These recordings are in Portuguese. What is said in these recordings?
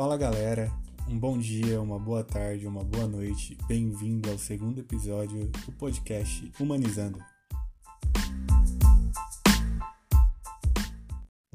Fala galera, um bom dia, uma boa tarde, uma boa noite. Bem-vindo ao segundo episódio do podcast Humanizando.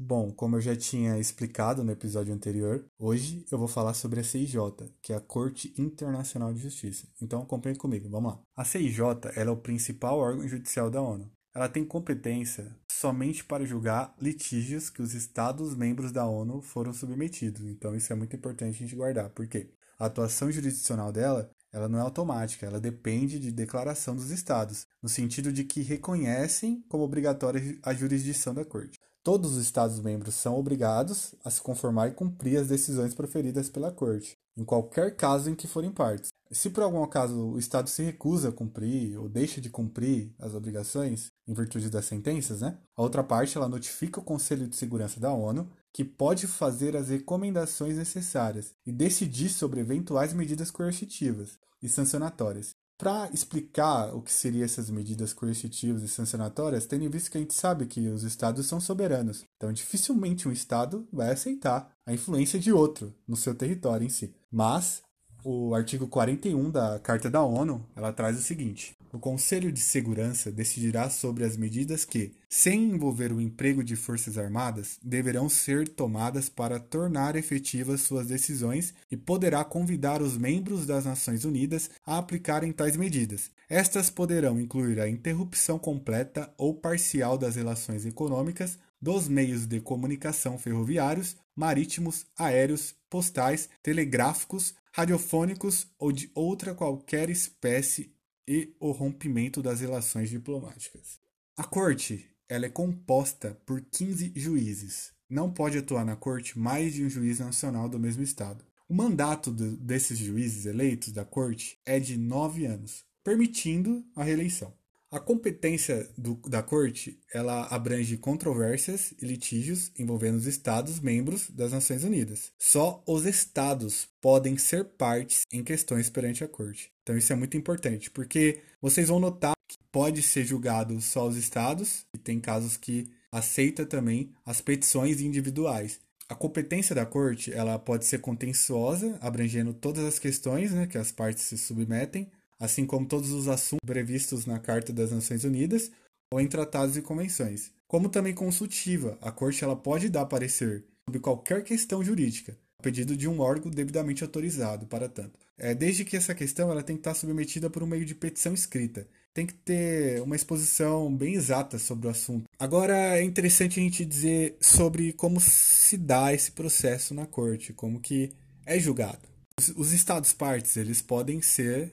Bom, como eu já tinha explicado no episódio anterior, hoje eu vou falar sobre a CIJ, que é a Corte Internacional de Justiça. Então acompanhe comigo, vamos lá. A CIJ é o principal órgão judicial da ONU. Ela tem competência somente para julgar litígios que os Estados membros da ONU foram submetidos. Então isso é muito importante a gente guardar. Por quê? A atuação jurisdicional dela ela não é automática, ela depende de declaração dos estados, no sentido de que reconhecem como obrigatória a jurisdição da Corte. Todos os Estados-membros são obrigados a se conformar e cumprir as decisões proferidas pela Corte, em qualquer caso em que forem partes. Se por algum acaso o Estado se recusa a cumprir ou deixa de cumprir as obrigações em virtude das sentenças, né? a outra parte ela notifica o Conselho de Segurança da ONU que pode fazer as recomendações necessárias e decidir sobre eventuais medidas coercitivas e sancionatórias. Para explicar o que seriam essas medidas coercitivas e sancionatórias, tendo em vista que a gente sabe que os estados são soberanos, então dificilmente um estado vai aceitar a influência de outro no seu território em si. Mas o artigo 41 da Carta da ONU, ela traz o seguinte: o Conselho de Segurança decidirá sobre as medidas que, sem envolver o emprego de forças armadas, deverão ser tomadas para tornar efetivas suas decisões e poderá convidar os membros das Nações Unidas a aplicarem tais medidas. Estas poderão incluir a interrupção completa ou parcial das relações econômicas, dos meios de comunicação ferroviários, marítimos, aéreos, postais, telegráficos, radiofônicos ou de outra qualquer espécie e o rompimento das relações diplomáticas. A corte ela é composta por 15 juízes. Não pode atuar na corte mais de um juiz nacional do mesmo estado. O mandato do, desses juízes eleitos da corte é de nove anos, permitindo a reeleição. A competência do, da Corte ela abrange controvérsias e litígios envolvendo os Estados membros das Nações Unidas. Só os Estados podem ser partes em questões perante a Corte. Então isso é muito importante, porque vocês vão notar que pode ser julgado só os Estados, e tem casos que aceita também as petições individuais. A competência da corte ela pode ser contenciosa, abrangendo todas as questões né, que as partes se submetem, assim como todos os assuntos previstos na Carta das Nações Unidas ou em tratados e convenções. Como também consultiva, a Corte ela pode dar parecer sobre qualquer questão jurídica, a pedido de um órgão devidamente autorizado para tanto. É, desde que essa questão ela tem que estar submetida por um meio de petição escrita. Tem que ter uma exposição bem exata sobre o assunto. Agora é interessante a gente dizer sobre como se dá esse processo na corte, como que é julgado. Os, os estados partes eles podem ser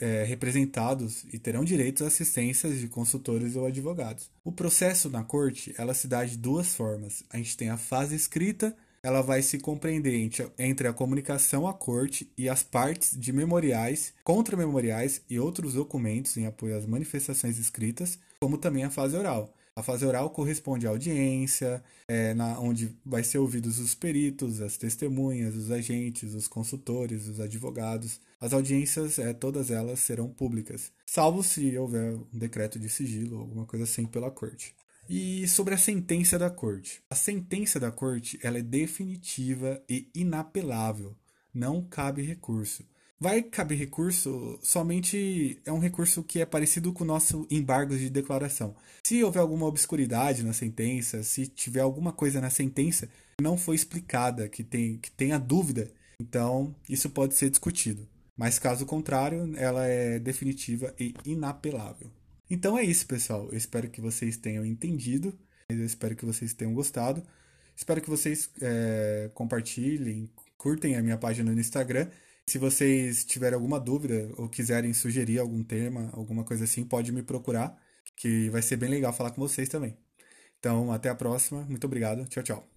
é, representados e terão direitos a assistências de consultores ou advogados. O processo na corte ela se dá de duas formas. A gente tem a fase escrita, ela vai se compreender entre a comunicação à corte e as partes de memoriais, contramemoriais e outros documentos em apoio às manifestações escritas, como também a fase oral. A fase oral corresponde à audiência, é, na, onde vai ser ouvidos os peritos, as testemunhas, os agentes, os consultores, os advogados. As audiências, é, todas elas serão públicas, salvo se houver um decreto de sigilo ou alguma coisa assim pela corte. E sobre a sentença da corte. A sentença da corte ela é definitiva e inapelável. Não cabe recurso. Vai caber recurso somente é um recurso que é parecido com o nosso embargo de declaração. Se houver alguma obscuridade na sentença, se tiver alguma coisa na sentença que não foi explicada, que, tem, que tenha dúvida, então isso pode ser discutido. Mas caso contrário, ela é definitiva e inapelável. Então é isso, pessoal. Eu espero que vocês tenham entendido. Eu espero que vocês tenham gostado. Espero que vocês é, compartilhem, curtem a minha página no Instagram se vocês tiverem alguma dúvida ou quiserem sugerir algum tema, alguma coisa assim, pode me procurar, que vai ser bem legal falar com vocês também. Então, até a próxima. Muito obrigado. Tchau, tchau.